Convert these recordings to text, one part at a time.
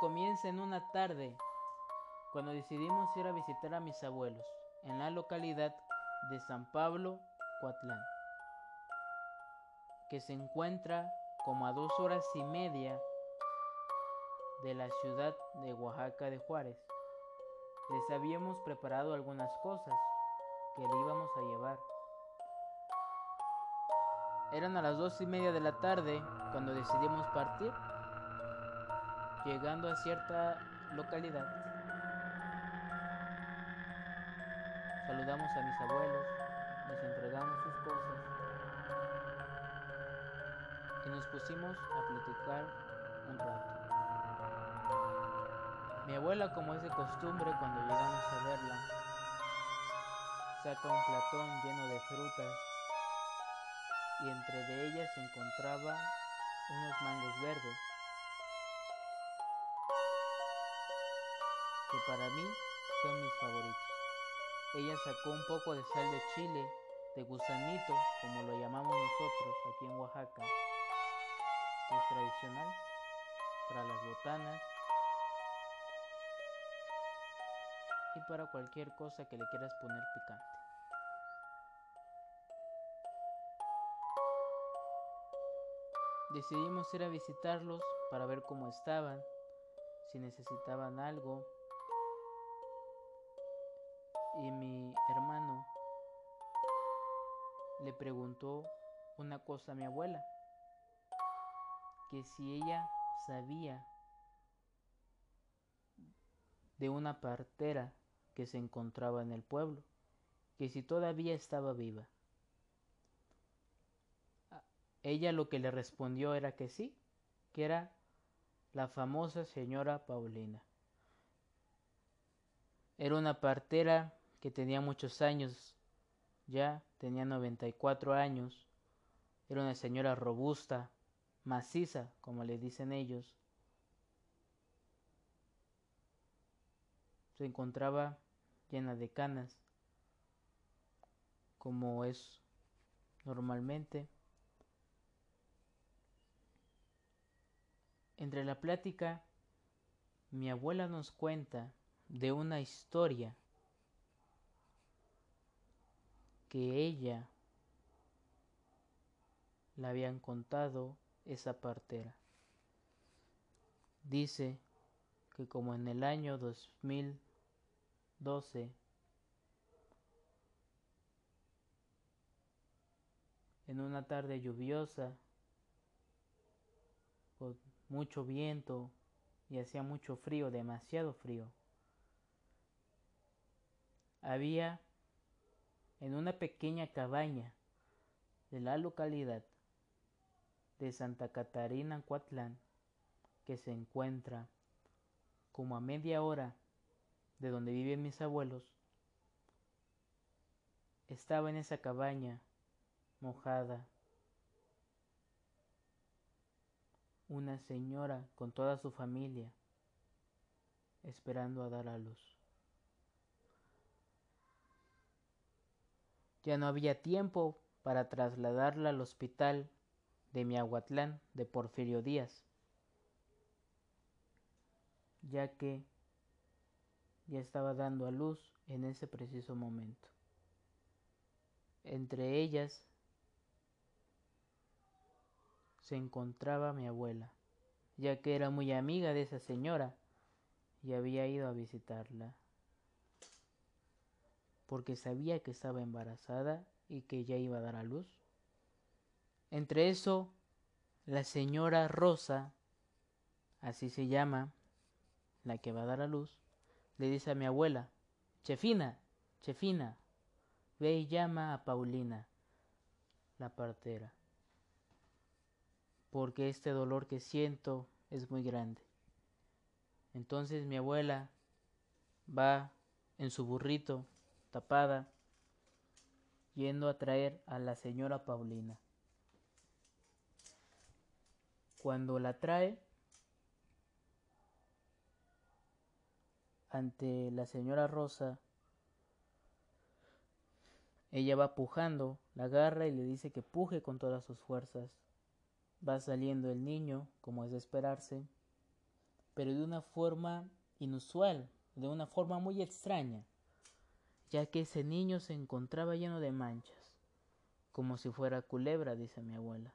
comienza en una tarde cuando decidimos ir a visitar a mis abuelos en la localidad de San Pablo, Coatlán, que se encuentra como a dos horas y media de la ciudad de Oaxaca de Juárez. Les habíamos preparado algunas cosas que le íbamos a llevar. Eran a las dos y media de la tarde cuando decidimos partir, llegando a cierta localidad. Saludamos a mis abuelos, les entregamos sus cosas y nos pusimos a platicar un rato. Mi abuela, como es de costumbre cuando llegamos a verla, saca un platón lleno de frutas y entre de ellas se encontraba unos mangos verdes que para mí son mis favoritos. Ella sacó un poco de sal de chile, de gusanito, como lo llamamos nosotros aquí en Oaxaca, es tradicional para las botanas y para cualquier cosa que le quieras poner picante. Decidimos ir a visitarlos para ver cómo estaban, si necesitaban algo. Y mi hermano le preguntó una cosa a mi abuela, que si ella sabía de una partera que se encontraba en el pueblo, que si todavía estaba viva. Ella lo que le respondió era que sí, que era la famosa señora Paulina. Era una partera que tenía muchos años, ya tenía 94 años, era una señora robusta, maciza, como le dicen ellos. Se encontraba llena de canas, como es normalmente. Entre la plática, mi abuela nos cuenta de una historia que ella le habían contado esa partera. Dice que como en el año 2012 en una tarde lluviosa con mucho viento y hacía mucho frío, demasiado frío. Había en una pequeña cabaña de la localidad de Santa Catarina, Coatlán, que se encuentra como a media hora de donde viven mis abuelos, estaba en esa cabaña mojada una señora con toda su familia esperando a dar a luz. Ya no había tiempo para trasladarla al hospital de Miahuatlán de Porfirio Díaz, ya que ya estaba dando a luz en ese preciso momento. Entre ellas se encontraba mi abuela, ya que era muy amiga de esa señora y había ido a visitarla, porque sabía que estaba embarazada y que ya iba a dar a luz. Entre eso, la señora Rosa, así se llama, la que va a dar a luz, le dice a mi abuela, Chefina, Chefina, ve y llama a Paulina, la partera porque este dolor que siento es muy grande. Entonces mi abuela va en su burrito tapada yendo a traer a la señora Paulina. Cuando la trae ante la señora Rosa, ella va pujando, la agarra y le dice que puje con todas sus fuerzas. Va saliendo el niño, como es de esperarse, pero de una forma inusual, de una forma muy extraña, ya que ese niño se encontraba lleno de manchas, como si fuera culebra, dice mi abuela.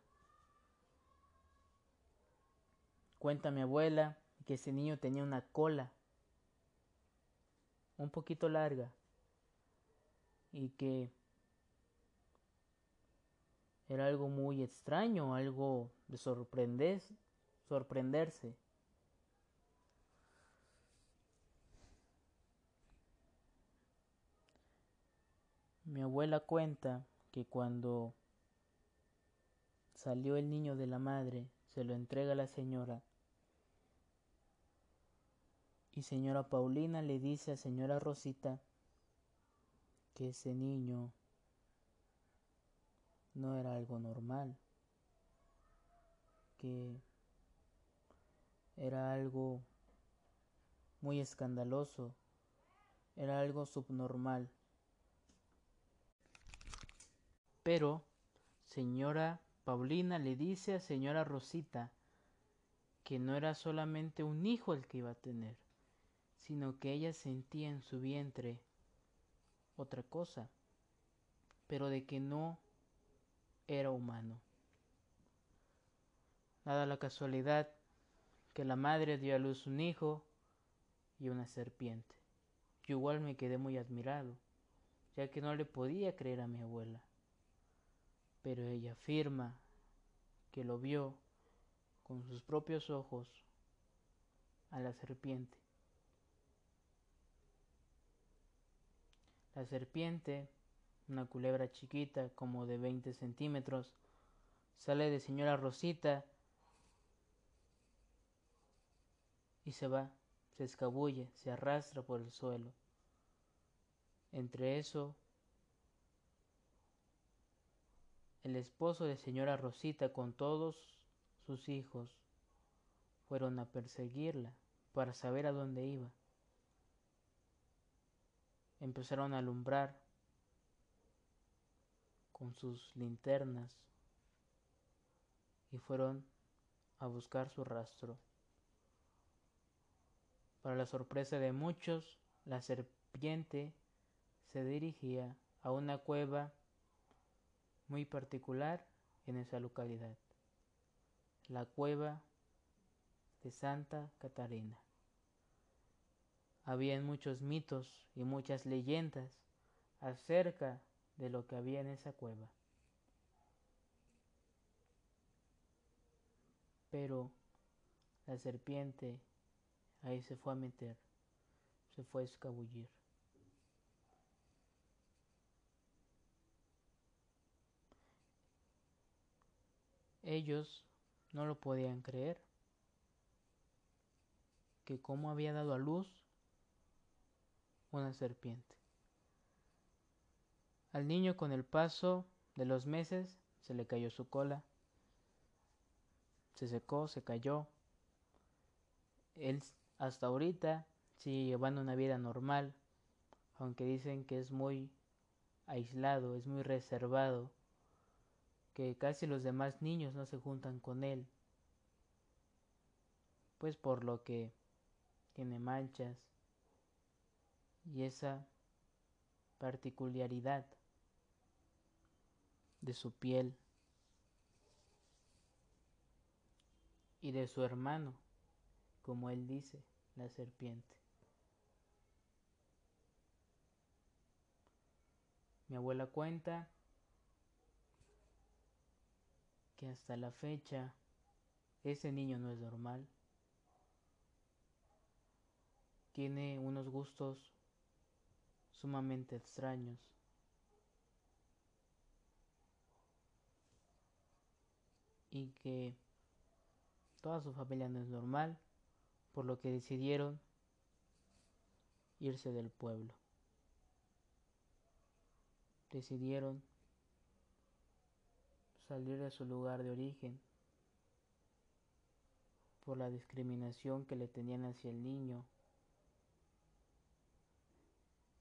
Cuenta mi abuela que ese niño tenía una cola un poquito larga y que era algo muy extraño, algo de sorprenderse. Mi abuela cuenta que cuando salió el niño de la madre, se lo entrega a la señora. Y señora Paulina le dice a señora Rosita que ese niño no era algo normal, que era algo muy escandaloso, era algo subnormal. Pero señora Paulina le dice a señora Rosita que no era solamente un hijo el que iba a tener, sino que ella sentía en su vientre otra cosa, pero de que no era humano. Nada la casualidad que la madre dio a luz un hijo y una serpiente. Yo igual me quedé muy admirado, ya que no le podía creer a mi abuela pero ella afirma que lo vio con sus propios ojos a la serpiente. La serpiente, una culebra chiquita como de 20 centímetros, sale de señora Rosita y se va, se escabulle, se arrastra por el suelo. Entre eso El esposo de señora Rosita con todos sus hijos fueron a perseguirla para saber a dónde iba. Empezaron a alumbrar con sus linternas y fueron a buscar su rastro. Para la sorpresa de muchos, la serpiente se dirigía a una cueva muy particular en esa localidad, la cueva de Santa Catarina. Habían muchos mitos y muchas leyendas acerca de lo que había en esa cueva. Pero la serpiente ahí se fue a meter, se fue a escabullir. Ellos no lo podían creer, que cómo había dado a luz una serpiente. Al niño con el paso de los meses se le cayó su cola, se secó, se cayó. Él hasta ahorita sigue llevando una vida normal, aunque dicen que es muy aislado, es muy reservado que casi los demás niños no se juntan con él, pues por lo que tiene manchas y esa particularidad de su piel y de su hermano, como él dice, la serpiente. Mi abuela cuenta hasta la fecha ese niño no es normal. Tiene unos gustos sumamente extraños. Y que toda su familia no es normal, por lo que decidieron irse del pueblo. Decidieron salir de su lugar de origen por la discriminación que le tenían hacia el niño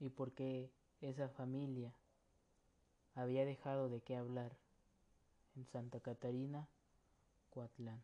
y porque esa familia había dejado de qué hablar en Santa Catarina, Coatlán.